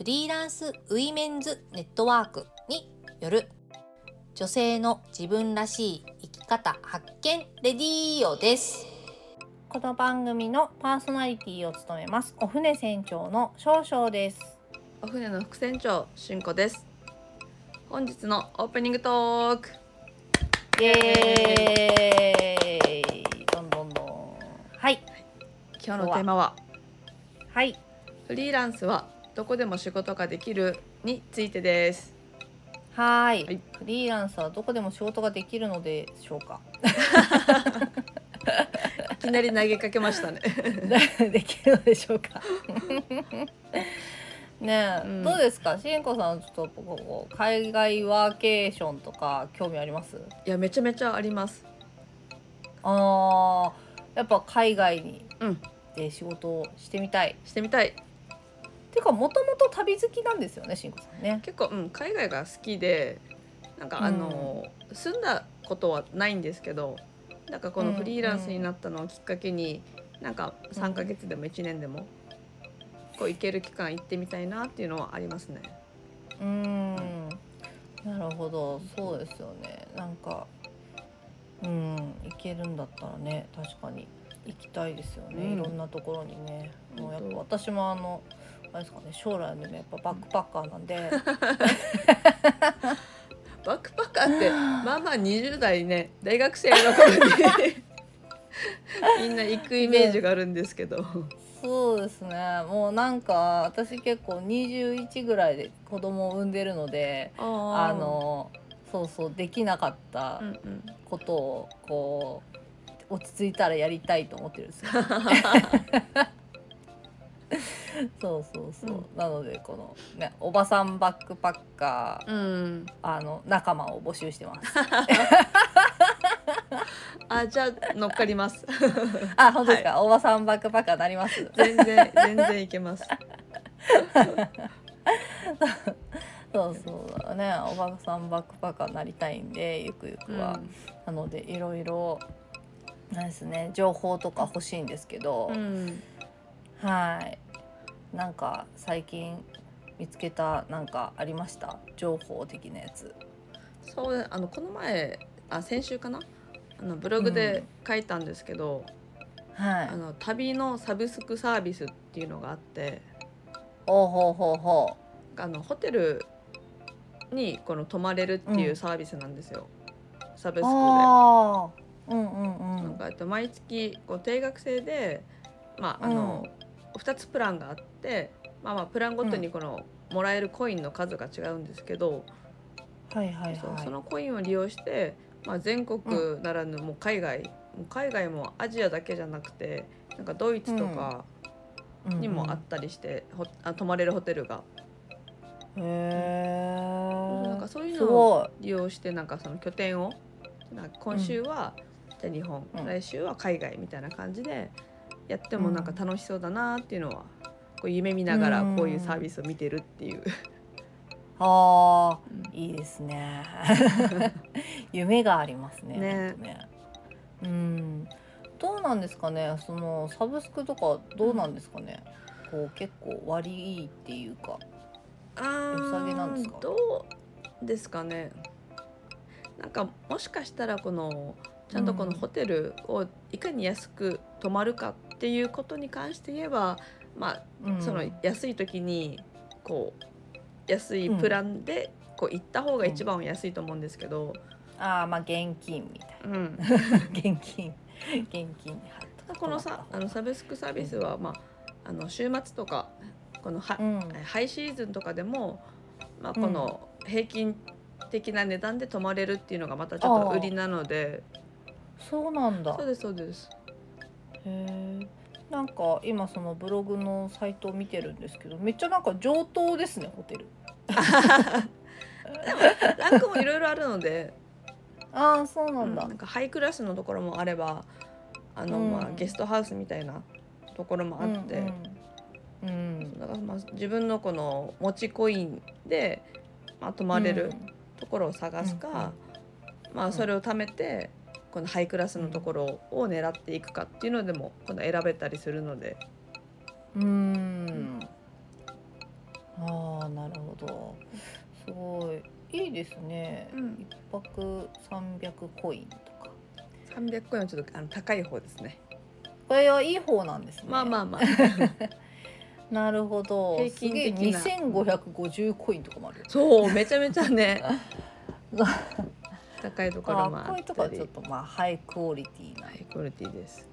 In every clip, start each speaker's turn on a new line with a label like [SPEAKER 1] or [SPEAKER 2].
[SPEAKER 1] フリーランスウィメンズネットワークによる女性の自分らしい生き方発見レディーオです。
[SPEAKER 2] この番組のパーソナリティを務めます。お船船長の少々です。
[SPEAKER 3] お船の副船長しんこです。本日のオープニングトーク。
[SPEAKER 2] イエーイ。どんどんどん。はい。
[SPEAKER 3] 今日のテーマは？
[SPEAKER 2] はい。
[SPEAKER 3] フリーランスはどこでも仕事ができるについてです。
[SPEAKER 2] はーい。
[SPEAKER 3] はい。
[SPEAKER 2] フリーランスはどこでも仕事ができるのでしょうか？
[SPEAKER 3] いきなり投げかけましたね。
[SPEAKER 2] できるのでしょうか？ねえ、
[SPEAKER 3] うん。
[SPEAKER 2] どうですか？しんこさんちょっとここ海外ワーケーションとか興味あります？
[SPEAKER 3] いやめちゃめちゃあります。
[SPEAKER 2] あーやっぱ海外に
[SPEAKER 3] うん。
[SPEAKER 2] で仕事をしてみたい。
[SPEAKER 3] してみたい
[SPEAKER 2] ていうかもともと旅好きなんですよねしんこさんね。
[SPEAKER 3] 結構、うん、海外が好きでなんかあの、住んだことはないんですけどなんかこのフリーランスになったのをきっかけに、なんか3ヶ月でも1年でもこう行ける期間行ってみたいなっていうのはありますね。
[SPEAKER 2] うーん。なるほど。そうですよね。なんかうん行けるんだったらね確かに行きたいですよね、
[SPEAKER 3] うん。
[SPEAKER 2] いろんなところにね。もうやっぱ私もあのあれですかね将来のねやっぱバックパッカーなんで。
[SPEAKER 3] バックパッカーってまあまあ20代ね大学生の頃にみんな行くイメージがあるんですけど、
[SPEAKER 2] そうですね。もうなんか私結構21ぐらいで子供を産んでるのであ
[SPEAKER 3] あ
[SPEAKER 2] のそうそうできなかったことをこう落ち着いたらやりたいと思ってるんですよ。そうそうそう、
[SPEAKER 3] うん。
[SPEAKER 2] なのでこのねおばさんバックパッカー
[SPEAKER 3] うん、
[SPEAKER 2] あの仲間を募集してます。
[SPEAKER 3] あじゃあ乗っかります。
[SPEAKER 2] あ本当ですか、おばさんバックパッカーなります？
[SPEAKER 3] 全然全然いけます。
[SPEAKER 2] そうそうね。おばさんバックパッカーなりたいんでゆくゆくは、なのでいろいろなんですね情報とか欲しいんですけど、
[SPEAKER 3] うん、
[SPEAKER 2] はいなんか最近見つけたなんかありました？情報的なやつ。
[SPEAKER 3] そうあのこの前あ先週かな？あのブログで書いたんですけど、
[SPEAKER 2] はい
[SPEAKER 3] あ。の旅のサブスクサービスっていうのがあって
[SPEAKER 2] ほうほうほうほ
[SPEAKER 3] あのホテルにこの泊まれるっていうサービスなんですよ、サブスク
[SPEAKER 2] う。
[SPEAKER 3] で。
[SPEAKER 2] うんうんうん。
[SPEAKER 3] なんかえっと毎月こう定額制で、まああの2つプランがあって、まあ、まあプランごとにこのもらえるコインの数が違うんですけど、
[SPEAKER 2] はいはい
[SPEAKER 3] そう
[SPEAKER 2] はい。
[SPEAKER 3] そのコインを利用して、まあ、全国ならぬもう海外、もう海外もアジアだけじゃなくてなんかドイツとかにもあったりして、ほあ泊まれるホテルが、
[SPEAKER 2] うんうん。へえ。
[SPEAKER 3] なんかそういう
[SPEAKER 2] す
[SPEAKER 3] のを。利用してなんかその拠点を今週は、じゃあ日本、
[SPEAKER 2] うん
[SPEAKER 3] 来週は海外みたいな感じでやってもなんか楽しそうだなっていうのは、こう夢見ながらこういうサービスを見てるっていう。
[SPEAKER 2] ああ
[SPEAKER 3] うん
[SPEAKER 2] いいですね。夢がありますね。
[SPEAKER 3] ね
[SPEAKER 2] ね。うん。どうなんですかね？そのサブスクとかどうなんですかね？こう結構割いいっていうか。
[SPEAKER 3] あ
[SPEAKER 2] 良さげなんですか？
[SPEAKER 3] どうですかね？なんかもしかしたらこのちゃんとこの
[SPEAKER 2] うん
[SPEAKER 3] ホテルをいかに安く泊まるかっていうことに関して言えば、まあ、
[SPEAKER 2] うん。
[SPEAKER 3] その安い時にこう安いプランでこう行った方が一番は安いと思うんですけど、
[SPEAKER 2] ああまあ現金みたい
[SPEAKER 3] うん、
[SPEAKER 2] な。現金。現金
[SPEAKER 3] このさあのサブスクサービスは、まあ、あの週末とかこのは、
[SPEAKER 2] うん。
[SPEAKER 3] ハイシーズンとかでも、まあ、この平均的な値段で泊まれるっていうのがまたちょっと売りなので。
[SPEAKER 2] そうなんだ。
[SPEAKER 3] そうですそうです
[SPEAKER 2] へえなんか今そのブログのサイトを見てるんですけどめっちゃなんか上等ですねホテル。
[SPEAKER 3] ランクもいろいろあるので、
[SPEAKER 2] ああそうな
[SPEAKER 3] うん
[SPEAKER 2] だ、
[SPEAKER 3] なんかハイクラスのところもあればあの、
[SPEAKER 2] うん。
[SPEAKER 3] まあ、ゲストハウスみたいなところもあって、
[SPEAKER 2] うんうん。
[SPEAKER 3] だからまあ自分のこの持ちコインで、まあ、泊まれるところを探すか、まあ、それを貯めてこのハイクラスのところを狙っていくかっていうのでも今度選べたりするので。
[SPEAKER 2] うん。うんああなるほど。すごい。いいですね、
[SPEAKER 3] うん。
[SPEAKER 2] 一泊300コインとか。
[SPEAKER 3] 300コインはちょっとあの高い方ですね。
[SPEAKER 2] これはいい方なんですね。
[SPEAKER 3] まあまあまあ。
[SPEAKER 2] なるほど。
[SPEAKER 3] 平均的な。
[SPEAKER 2] すげえ2550コインとかもある。よ
[SPEAKER 3] そうめちゃめちゃね 高いところも
[SPEAKER 2] あこういうと
[SPEAKER 3] あったり
[SPEAKER 2] こはちょっとまあハイクオリティな
[SPEAKER 3] ハイクオリティです。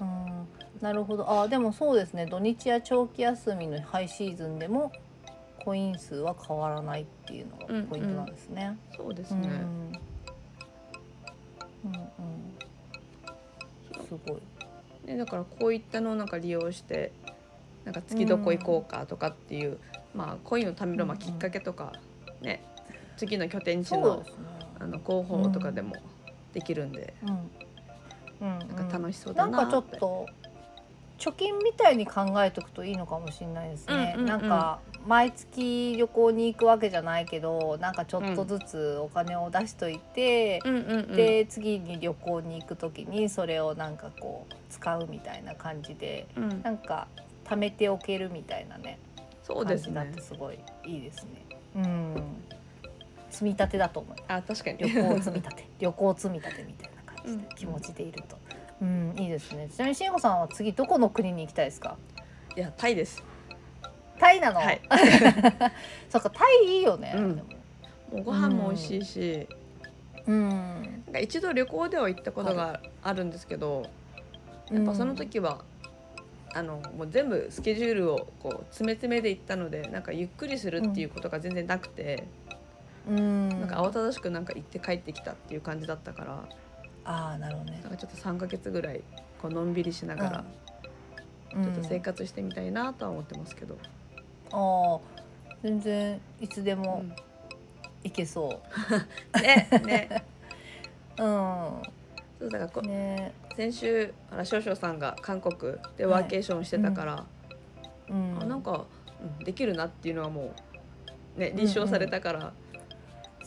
[SPEAKER 2] うんなるほどあでもそうですね土日や長期休みのハイシーズンでもコイン数は変わらないっていうのがポイントなんですね。うん
[SPEAKER 3] そうですね。
[SPEAKER 2] うんうんすごい。
[SPEAKER 3] ねだからこういったのをなんか利用してなんか次どこ行こうかとかっていう、まあコインを貯めるまあきっかけとかね次の拠点地の。あの広報とかでもできるんで、
[SPEAKER 2] うんうん
[SPEAKER 3] なんか楽しそう
[SPEAKER 2] なんか
[SPEAKER 3] だなって。
[SPEAKER 2] ちょっと貯金みたいに考えておくといいのかもしれないですね。
[SPEAKER 3] うんうんうん
[SPEAKER 2] なんか毎月旅行に行くわけじゃないけどなんかちょっとずつお金を出しといて、
[SPEAKER 3] うんうんうん、
[SPEAKER 2] で次に旅行に行く時にそれをなんかこう使うみたいな感じで
[SPEAKER 3] うん、
[SPEAKER 2] なんか貯めておけるみたいなね
[SPEAKER 3] そうですね
[SPEAKER 2] 感じだって。すごいいいですね。うん積み立てだと思う。
[SPEAKER 3] あ確かに。
[SPEAKER 2] 旅行積み立て。旅行積み立てみたいな感じ
[SPEAKER 3] うん。
[SPEAKER 2] で気持ちでいると、うんいいですね。ちなみに慎吾さんは次どこの国に行きたいですか？
[SPEAKER 3] いやタイです。
[SPEAKER 2] タイなの、
[SPEAKER 3] はい。
[SPEAKER 2] そっかタイいいよね、
[SPEAKER 3] うん。
[SPEAKER 2] も。
[SPEAKER 3] うご飯も美味しいし、
[SPEAKER 2] うん。
[SPEAKER 3] なんか一度旅行では行ったことがあるんですけど、やっぱその時は、あのもう全部スケジュールをこう詰め詰めで行ったのでなんかゆっくりするっていうことが全然なくて、
[SPEAKER 2] うん。
[SPEAKER 3] なんか慌ただしくなんか行って帰ってきたっていう感じだったから。
[SPEAKER 2] ああなるほどね。
[SPEAKER 3] なんかちょっと3ヶ月ぐらいこうのんびりしながら
[SPEAKER 2] うん。
[SPEAKER 3] ちょっと生活してみたいなとは思ってますけど、
[SPEAKER 2] ああ全然いつで
[SPEAKER 3] う
[SPEAKER 2] も
[SPEAKER 3] ん。
[SPEAKER 2] 行けそ
[SPEAKER 3] ね ね。
[SPEAKER 2] う うん。
[SPEAKER 3] そうだからこ
[SPEAKER 2] ね。
[SPEAKER 3] 先週あら少々さんが韓国でワーケーションしてたから、
[SPEAKER 2] うん。
[SPEAKER 3] あなんか、うん、できるなっていうのはもうね立証されたから、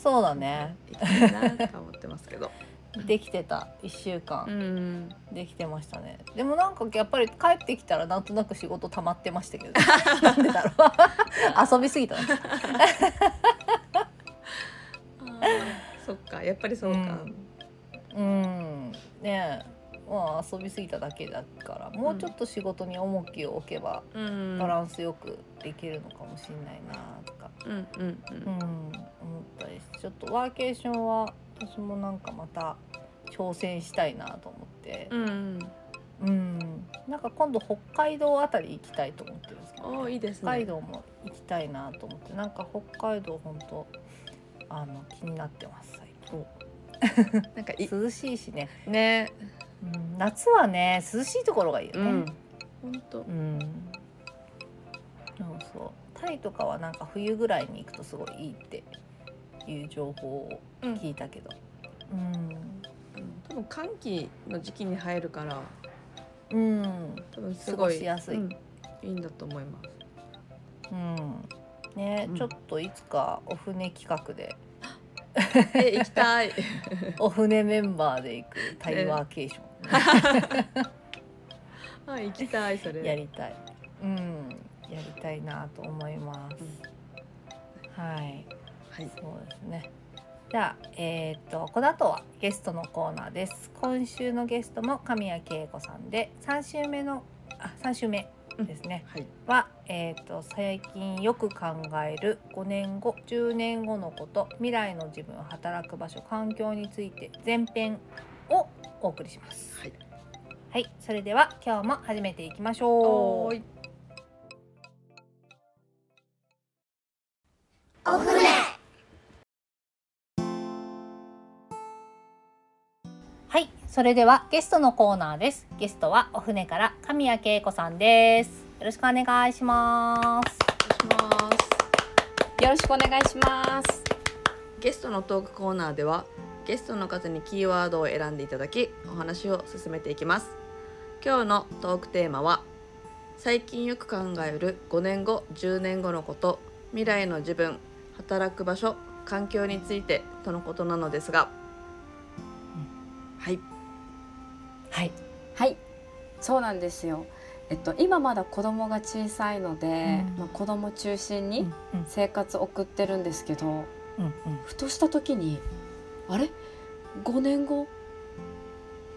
[SPEAKER 2] そうだね。
[SPEAKER 3] 行きたいなと思ってますけど。
[SPEAKER 2] できてた1週間、
[SPEAKER 3] うん、
[SPEAKER 2] できてましたね。でもなんかやっぱり帰ってきたらなんとなく仕事溜まってましたけど、なんでだろう。遊びすぎたの。
[SPEAKER 3] そっか。やっぱりそうか。
[SPEAKER 2] うん、うん。ね。えまあ遊びすぎただけだからもうちょっと仕事に重きを置けば
[SPEAKER 3] うん。
[SPEAKER 2] バランスよくできるのかもしれないなとか、
[SPEAKER 3] うんうん
[SPEAKER 2] うん、思ったりしてちょっとワーケーションは私もなんかまた挑戦したいなと思って。
[SPEAKER 3] う、ん。
[SPEAKER 2] うん、なんか今度北海道あたり行きたいと思ってるんですけど、
[SPEAKER 3] おーいいですね。
[SPEAKER 2] 北海道も行きたいなと思ってなんか北海道本当あの気になってます最近。
[SPEAKER 3] なんかい
[SPEAKER 2] 涼しいしね、
[SPEAKER 3] ね。
[SPEAKER 2] うん、夏はね涼しいところがいいよね。
[SPEAKER 3] うん。本当
[SPEAKER 2] う。ん、そうそう。タイとかはなんか冬ぐらいに行くとすごいいいっていう情報を
[SPEAKER 3] うん
[SPEAKER 2] 聞いたけど。うん。
[SPEAKER 3] 多分寒気の時期に入るから。
[SPEAKER 2] うん。
[SPEAKER 3] 多分すごい
[SPEAKER 2] 過ごしやすい。
[SPEAKER 3] うんいいんだと思います。
[SPEAKER 2] うん。ね、
[SPEAKER 3] うん。
[SPEAKER 2] ちょっといつかお船企画で。
[SPEAKER 3] え行きたい。
[SPEAKER 2] お船メンバーで行くタイワーケーション、
[SPEAKER 3] あ行きたいそれ。
[SPEAKER 2] やりたい。うん、やりたいなと思います。はい、
[SPEAKER 3] はい。
[SPEAKER 2] そうですね。じゃあ、えっ、と、この後はゲストのコーナーです。今週のゲストも神谷恵子さんで、三週目の、あ、三週目ですね。
[SPEAKER 3] はい。
[SPEAKER 2] は、えー、と最近よく考える5年後10年後のこと未来の自分働く場所環境について前編をお送りします。
[SPEAKER 3] はい。
[SPEAKER 2] はい、それでは今日も始めていきましょう。
[SPEAKER 3] おーい。
[SPEAKER 2] はい、それではゲストのコーナーです。ゲストはお船から神谷恵子さんです。よろしくお願いします。
[SPEAKER 3] お願いします。
[SPEAKER 2] よ
[SPEAKER 4] よろしくお願いします
[SPEAKER 3] ゲストのトークコーナーではゲストの方にキーワードを選んでいただきお話を進めていきます。今日のトークテーマは最近よく考える5年後10年後のこと未来の自分働く場所環境についてとのことなのですが、はい。
[SPEAKER 2] はい。
[SPEAKER 4] はい。そうなんですよ。えっと今まだ子供が小さいので、
[SPEAKER 2] うん。
[SPEAKER 4] まあ、子供中心に
[SPEAKER 2] うん。
[SPEAKER 4] 生活を送ってるんですけど、
[SPEAKER 2] うん。うん。
[SPEAKER 4] ふとした時にあれ？5年後？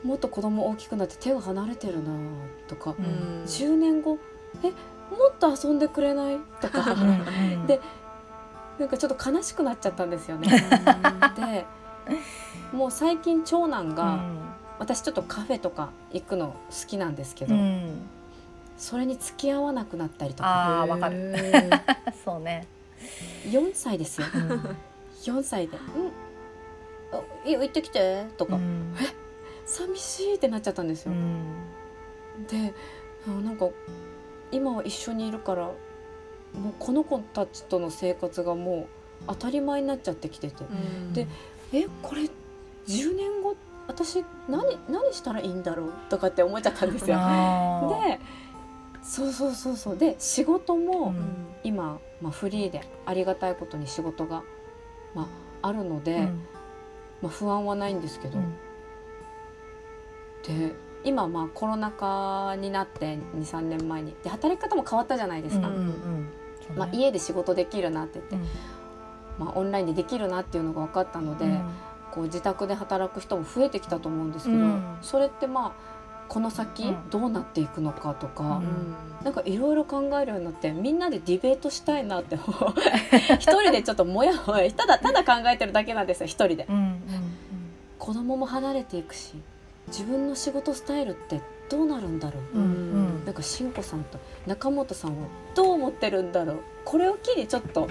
[SPEAKER 4] もっと子供大きくなって手が離れてるなとか、
[SPEAKER 2] うん。
[SPEAKER 4] 10年後？え？もっと遊んでくれない？とか。
[SPEAKER 2] うん
[SPEAKER 4] でなんかちょっと悲しくなっちゃったんですよね。でもう最近長男が、私ちょっとカフェとか行くの好きなんですけど、
[SPEAKER 2] うん。
[SPEAKER 4] それに付き合わなくなったりとか。
[SPEAKER 2] あーわかる。
[SPEAKER 3] る
[SPEAKER 2] そうね。
[SPEAKER 4] 4歳ですよ。
[SPEAKER 2] うん。
[SPEAKER 4] 4歳で「うん。あいいよ行ってきて」とか、
[SPEAKER 2] うん。
[SPEAKER 4] 寂しいってなっちゃったんですよ。
[SPEAKER 2] うん。
[SPEAKER 4] であなんか今は一緒にいるからもうこの子たちとの生活がもう当たり前になっちゃってきてて、でえこれ10年後私何何したらいいんだろう？とかって思っちゃったんですよ。でそうそうそうそう。で仕事も
[SPEAKER 2] うん。
[SPEAKER 4] 今、まあ、フリーでありがたいことに仕事が、まあ、あるので、
[SPEAKER 2] うん
[SPEAKER 4] まあ、不安はないんですけど、
[SPEAKER 2] うん。
[SPEAKER 4] で今まあコロナ禍になって23年前に。で働き方も変わったじゃないですか、
[SPEAKER 2] うんうん。そうね。
[SPEAKER 4] まあ、家で仕事できるなって言って、
[SPEAKER 2] うん。
[SPEAKER 4] まあ、オンラインでできるなっていうのが分かったので、
[SPEAKER 2] うん。
[SPEAKER 4] こう自宅で働く人も増えてきたと思うんですけど、
[SPEAKER 2] うん。
[SPEAKER 4] それってまあこの先
[SPEAKER 2] うん。
[SPEAKER 4] どうなっていくのかとか、
[SPEAKER 2] うん。
[SPEAKER 4] なんかいろいろ考えるようになってみんなでディベートしたいなって 一人でちょっともやもやただただ考えてるだけなんですよ一人で。
[SPEAKER 2] うんうん。
[SPEAKER 4] 子供も離れていくし自分の仕事スタイルってどうなるんだろう、
[SPEAKER 2] うんうん。
[SPEAKER 4] なんかしんこさんと中本さんはどう思ってるんだろう。これを機にちょっと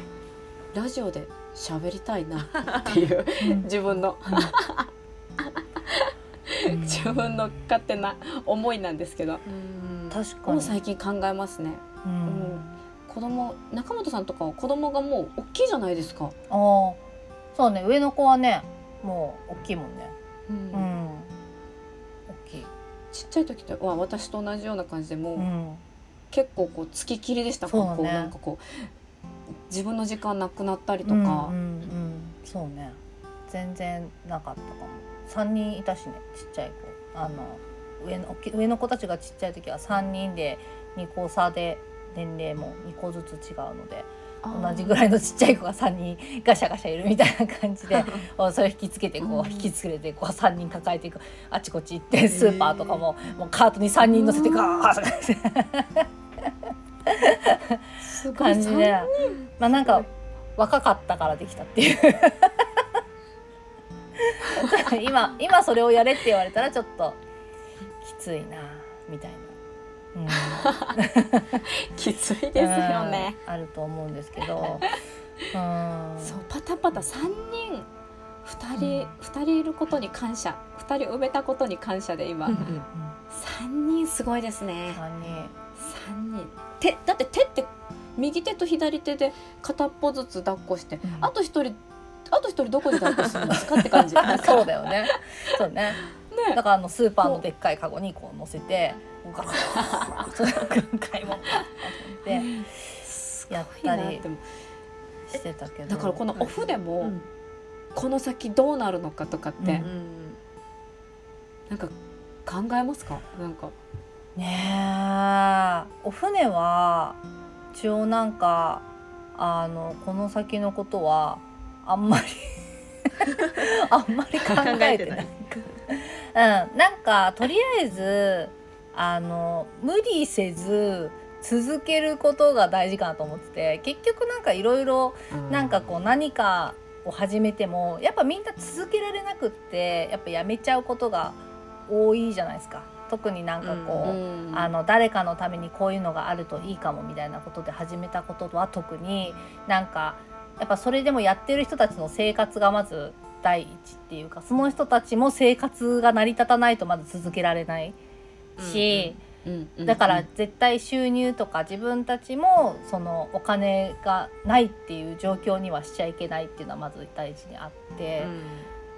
[SPEAKER 4] ラジオで喋りたいなっていう
[SPEAKER 2] うん。
[SPEAKER 4] 自分の。
[SPEAKER 2] うん
[SPEAKER 4] 自分の勝手な思いなんですけど。
[SPEAKER 2] 確かに。
[SPEAKER 4] もう最近考えますね。
[SPEAKER 2] うん。
[SPEAKER 4] 子供中本さんとかは子供がもう大きいじゃないですか、
[SPEAKER 2] あーそうね。上の子はねもう大きいもんね。
[SPEAKER 4] うん。
[SPEAKER 2] うん。大きい。
[SPEAKER 4] ちっちゃい時っては私と同じような感じでもう、
[SPEAKER 2] うん。
[SPEAKER 4] 結構こう付ききりでした。
[SPEAKER 2] そうだね。
[SPEAKER 4] なんかこう自分の時間なくなったりとか、
[SPEAKER 2] うんうんうん。そうね。全然なかったかも三人いたしねちっちゃい子。あの上の上の子たちがちっちゃい時は三人で二個差で年齢も二個ずつ違うので同じぐらいのちっちゃい子が3人ガシャガシャいるみたいな感じで それ引きつけてこ
[SPEAKER 4] う
[SPEAKER 2] 引きつけてこう3人抱えていく。あちこち行ってスーパーとかももうカートに3人乗せてガー。ッ
[SPEAKER 4] すごい。
[SPEAKER 2] 感じで。まあなんか若かったからできたっていう 今今それをやれって言われたらちょっときついなみたいな。うん。
[SPEAKER 4] きついですよね、
[SPEAKER 2] うんあると思うんですけど、うん、
[SPEAKER 4] そうパタパタ3人2人、二人いることに感謝2人埋めたことに感謝で今、
[SPEAKER 3] うん
[SPEAKER 4] 3人すごいですね。
[SPEAKER 2] 三人。
[SPEAKER 4] 3人。手だって手って右手と左手で片っぽずつ抱っこして、
[SPEAKER 2] うん。
[SPEAKER 4] あと1人あと1人どこで抱っこするんですかって感じ
[SPEAKER 2] そうだよね。そうね。
[SPEAKER 4] ね
[SPEAKER 2] だからあのスーパーのでっかいカゴにこう乗せて、ガラガラガラ何回もでやったりしてたけど。
[SPEAKER 4] だからこのオフでも、
[SPEAKER 3] うん
[SPEAKER 4] この先どうなるのかとかって、
[SPEAKER 2] うん
[SPEAKER 4] なんか考えますかなんか
[SPEAKER 2] ねえ、お船は一応なんかあのこの先のことはあんまり あんまり考えてない。うん、なんかとりあえずあの無理せず続けることが大事かなと思ってて結局なんかいろいろなんかこう何かを始めてもやっぱみんな続けられなくってやっぱやめちゃうことが多いじゃないですか。特になんかこう、
[SPEAKER 4] うん。
[SPEAKER 2] あの誰かのためにこういうのがあるといいかもみたいなことで始めたことは特になんかやっぱそれでもやってる人たちの生活がまず第一っていうかその人たちも生活が成り立たないとまず続けられないし、
[SPEAKER 4] うんうん
[SPEAKER 2] だから絶対収入とか自分たちもそのお金がないっていう状況にはしちゃいけないっていうのはまず大事にあって、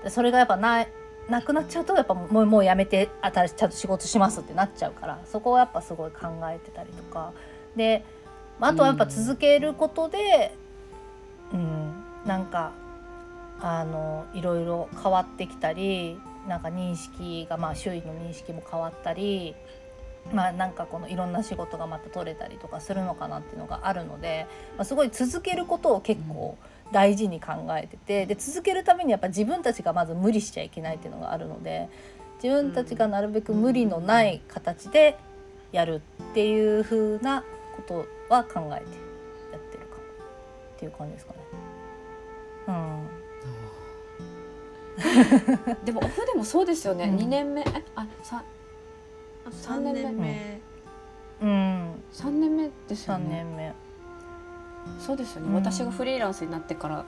[SPEAKER 2] でそれがやっぱないなくなっちゃうとやっぱもうもうやめて新しいちゃんと仕事しますってなっちゃうからそこをやっぱすごい考えてたりとか。で、まあ、あとはやっぱ続けることで、うんなんかあのいろいろ変わってきたりなんか認識がまあ周囲の認識も変わったり。まあなんかこのいろんな仕事がまた取れたりとかするのかなっていうのがあるので、まあ、すごい続けることを結構大事に考えててで続けるためにやっぱ自分たちがまず無理しちゃいけないっていうのがあるので自分たちがなるべく無理のない形でやるっていう風なことは考えてやってるかもっていう感じですかね。うん。
[SPEAKER 4] でもオフでもそうですよね、
[SPEAKER 2] うん。
[SPEAKER 4] 二年目。えあさ
[SPEAKER 3] 三年目。
[SPEAKER 2] うん、
[SPEAKER 4] 三年目ですよ
[SPEAKER 2] 3
[SPEAKER 4] ね
[SPEAKER 2] 年目。
[SPEAKER 4] そうですよね、
[SPEAKER 2] うん。
[SPEAKER 4] 私がフリーランスになってから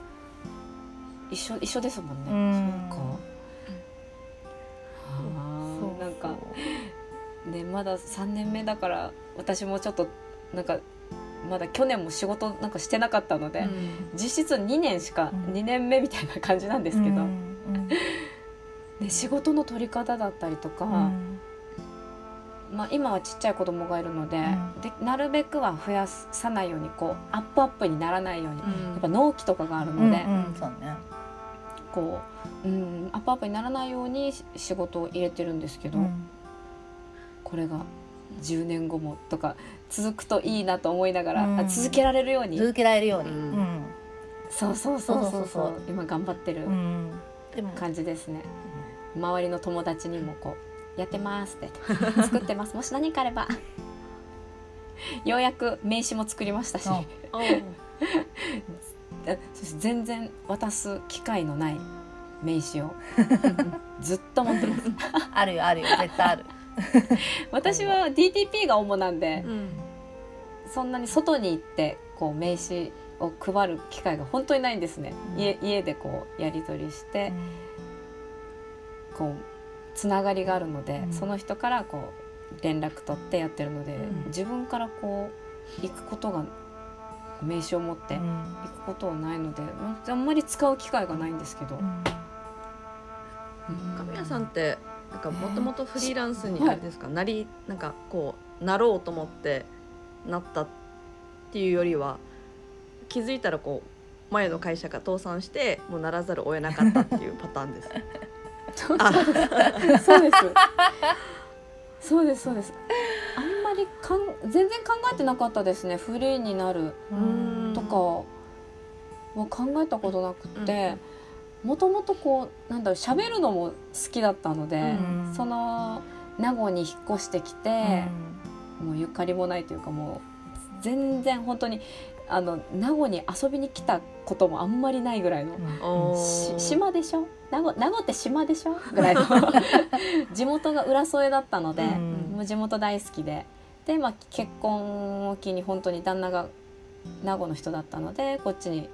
[SPEAKER 4] 一緒一緒ですもんね、
[SPEAKER 2] うん。
[SPEAKER 4] そうか、あ
[SPEAKER 2] そう
[SPEAKER 4] ーなんかねまだ3年目だから私もちょっとなんかまだ去年も仕事なんかしてなかったので、実質2年しか、
[SPEAKER 2] うん。
[SPEAKER 4] 2年目みたいな感じなんですけど、
[SPEAKER 2] うん
[SPEAKER 4] ね、仕事の取り方だったりとか、
[SPEAKER 2] うん。
[SPEAKER 4] まあ、今はちっちゃい子供がいるので,、
[SPEAKER 2] うん。
[SPEAKER 4] でなるべくは増やさないようにこうアップアップにならないように、やっぱ
[SPEAKER 3] うん
[SPEAKER 4] 納期とかがある
[SPEAKER 2] うん
[SPEAKER 4] ので、
[SPEAKER 2] うんそうね。
[SPEAKER 4] こう、うん、アップアップにならないようにし仕事を入れてるんですけど、
[SPEAKER 2] うん。
[SPEAKER 4] これが10年後もとか続くといいなと思いながら、
[SPEAKER 2] うん、
[SPEAKER 4] 続けられるように。
[SPEAKER 2] 続けられるように、
[SPEAKER 3] う
[SPEAKER 2] ん、
[SPEAKER 4] そうそうそうそう。そう今頑張ってる感じですね、うん、周りの友達にもこうやってますって。作ってます。もし何かあれば。ようやく名刺も作りましたし。全然渡す機会のない名刺を ずっと持ってます。
[SPEAKER 2] あるよあるよ。絶対ある。
[SPEAKER 4] 私は DTP が主なんで、
[SPEAKER 3] うん、
[SPEAKER 4] そんなに外に行ってこう名刺を配る機会が本当にないんですね、
[SPEAKER 2] うん。
[SPEAKER 4] 家家でこうやり取りして、こうつながりがあるので、
[SPEAKER 2] うん。
[SPEAKER 4] その人からこう連絡取ってやってるので、
[SPEAKER 2] ん。
[SPEAKER 4] 自分からこう行くことが名刺を持って
[SPEAKER 2] うん。
[SPEAKER 4] 行くことはないので、あんまり使う機会がないんですけど、
[SPEAKER 3] 神谷さんってなんかもともとフリーランスに
[SPEAKER 4] はい。
[SPEAKER 3] あれですか、なりなんかこうなろうと思ってなったっていうよりは気づいたらこう前の会社が倒産してもうならざるを得なかったっていうパターンです。あ
[SPEAKER 4] そうです。そうです。そうです。あんまりかん全然考えてなかったですね。フリーになる
[SPEAKER 2] うん
[SPEAKER 4] とかは考えたことなくって。もともとこうなんだろう喋るのも好きだったので、
[SPEAKER 2] うん。
[SPEAKER 4] その名護に引っ越してきて、もうゆかりもないというかもう全然本当にあの名護に遊びに来たこともあんまりないぐらいの。
[SPEAKER 3] おー。
[SPEAKER 4] し島でしょ？名護名護って島でしょ？ぐらいの 地元が浦添だったので、
[SPEAKER 2] うん。
[SPEAKER 4] もう地元大好きで。で、まあ、結婚を機に本当に旦那が名護の人だったのでこっちに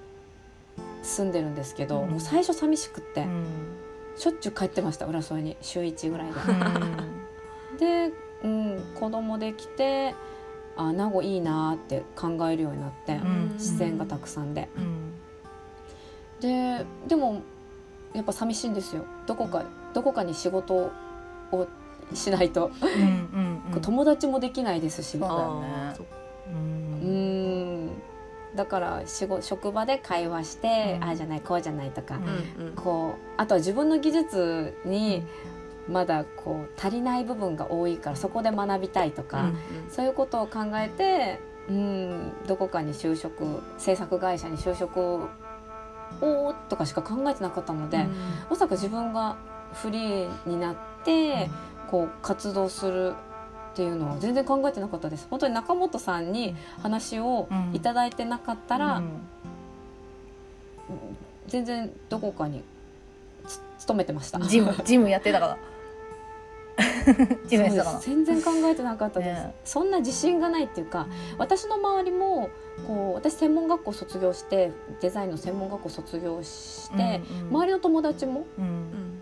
[SPEAKER 4] 住んでるんですけど、
[SPEAKER 2] うん。
[SPEAKER 4] もう最初寂しくって、
[SPEAKER 2] うん。
[SPEAKER 4] しょっちゅう帰ってました浦添に。週1ぐらい
[SPEAKER 2] うん。
[SPEAKER 4] で。で、うん、子供できてあ名護いいなって考えるようになって、
[SPEAKER 2] ん。
[SPEAKER 4] 自然がたくさんで。
[SPEAKER 2] うん。
[SPEAKER 4] ででもやっぱ寂しいんですよ。どこかどこかに仕事をしないと、
[SPEAKER 2] うんうんうん。
[SPEAKER 4] 友達もできないですし。
[SPEAKER 2] そうだよね。う
[SPEAKER 4] うん。んだから仕事職場で会話して、
[SPEAKER 2] うん。
[SPEAKER 4] ああじゃないこうじゃないとか、
[SPEAKER 2] うん
[SPEAKER 3] うんうん。
[SPEAKER 4] こうあとは自分の技術にまだこう足りない部分が多いからそこで学びたいとか、
[SPEAKER 2] うん
[SPEAKER 4] そういうことを考えてうんどこかに就職制作会社に就職をとかしか考えてなかったので、まさか自分がフリーになって、こう活動するっていうのは全然考えてなかったです。本当に中本さんに話をいただいてなかったら、
[SPEAKER 2] うん。
[SPEAKER 4] 全然どこかにつ勤めてました。
[SPEAKER 2] ジムジムやってたから。ジムやってたかな
[SPEAKER 4] そうです全然考えてなかったです、
[SPEAKER 2] ね。
[SPEAKER 4] そんな自信がないっていうか私の周りもこう私専門学校卒業してデザインの専門学校卒業して、
[SPEAKER 2] うんうん。
[SPEAKER 4] 周りの友達も、
[SPEAKER 2] うん。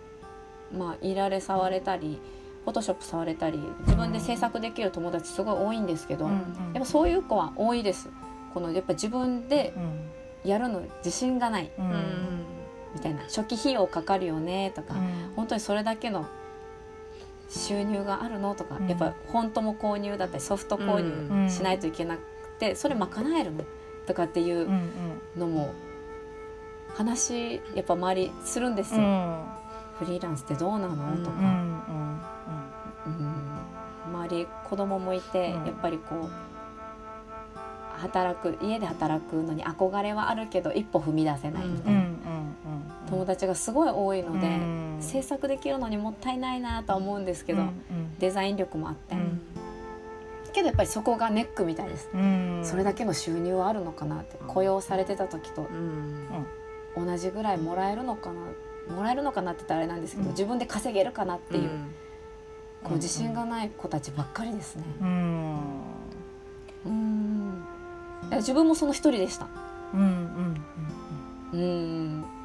[SPEAKER 4] まあ、いられ触れたりォトショップ触れたり自分で制作できる友達すごい多いんですけど、
[SPEAKER 2] うんうん。
[SPEAKER 4] やっぱそういう子は多いです。このやっぱ自分で
[SPEAKER 2] うん。
[SPEAKER 4] やるの自信がない。
[SPEAKER 2] うん
[SPEAKER 3] うん
[SPEAKER 4] みたいな初期費用かかるよねとか、本当にそれだけの収入があるのとか、
[SPEAKER 2] うん。
[SPEAKER 4] やっぱフォントも購入だったりソフト購
[SPEAKER 2] うん。
[SPEAKER 4] 入しないといけなくて、それ賄えるの？とかっていう
[SPEAKER 2] うんうん。
[SPEAKER 4] のも話やっぱ周りするんですよ、
[SPEAKER 2] うん。
[SPEAKER 4] フリーランスってどうなの、
[SPEAKER 3] うん。
[SPEAKER 4] とか、
[SPEAKER 2] うん。
[SPEAKER 4] うん。周り子供もいて、
[SPEAKER 2] うん。
[SPEAKER 4] やっぱりこう働く家で働くのに憧れはあるけど一歩踏み出せないみたいな、
[SPEAKER 2] うんうんうん
[SPEAKER 4] 友達がすごい多いので、
[SPEAKER 2] うん。
[SPEAKER 4] 制作できるのにもったいないなとは思うんですけど、
[SPEAKER 2] うん。
[SPEAKER 4] デザイン力もあって、
[SPEAKER 2] うん。
[SPEAKER 4] けどやっぱりそこがネックみたいです、
[SPEAKER 2] うん。
[SPEAKER 4] それだけの収入はあるのかなって雇用されてた時と
[SPEAKER 3] うん。
[SPEAKER 4] 同じぐらいもらえるのかなもらえるのかなって言ったらあれなんですけど、
[SPEAKER 2] うん。
[SPEAKER 4] 自分で稼げるかなっていう、
[SPEAKER 3] ん。
[SPEAKER 4] こう自信がない子たちばっかりですね。
[SPEAKER 2] うん。
[SPEAKER 4] 自分もその一人でした。
[SPEAKER 2] うんうん
[SPEAKER 4] うん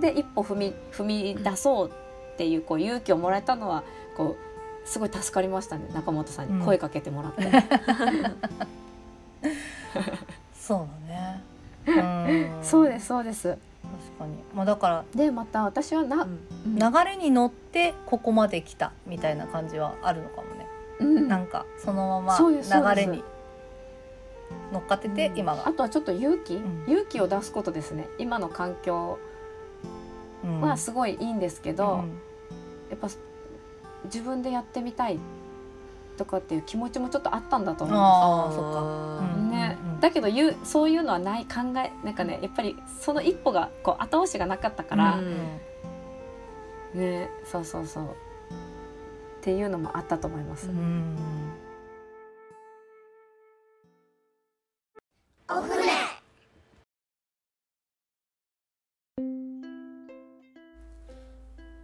[SPEAKER 4] で一歩踏み踏み出そうっていうこう勇気をもらえたのはこうすごい助かりましたね。中本さんに声かけてもらって。
[SPEAKER 2] そうだね。うん。
[SPEAKER 4] そうですそうです。
[SPEAKER 2] 確かに。まあだから
[SPEAKER 4] でまた私はな、
[SPEAKER 3] うん。
[SPEAKER 2] 流れに乗ってここまで来たみたいな感じはあるのかもね、
[SPEAKER 4] うん。
[SPEAKER 2] なんかそのまま流れに乗っかってて、
[SPEAKER 4] うん。
[SPEAKER 2] 今が
[SPEAKER 4] あ、とはちょっと勇気、
[SPEAKER 2] ん。
[SPEAKER 4] 勇気を出すことですね。今の環境
[SPEAKER 2] うん
[SPEAKER 4] はすごいいいんですけど、
[SPEAKER 2] うん。
[SPEAKER 4] やっぱ自分でやってみたいとかっていう気持ちもちょっとあったんだと思う。んです
[SPEAKER 2] ああそっか。うん
[SPEAKER 4] ね
[SPEAKER 2] うんうん。
[SPEAKER 4] だけど言うそういうのはない考えなんかねやっぱりその一歩がこう後押しがなかったから、
[SPEAKER 3] うん。
[SPEAKER 4] ね。そうそうそう。っていうのもあったと思います。
[SPEAKER 2] うん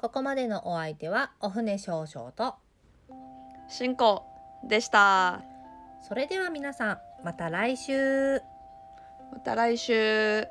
[SPEAKER 2] ここまでのお相手はお船少々と
[SPEAKER 3] 進行でした。
[SPEAKER 2] それでは皆さんまた来週。
[SPEAKER 3] また来週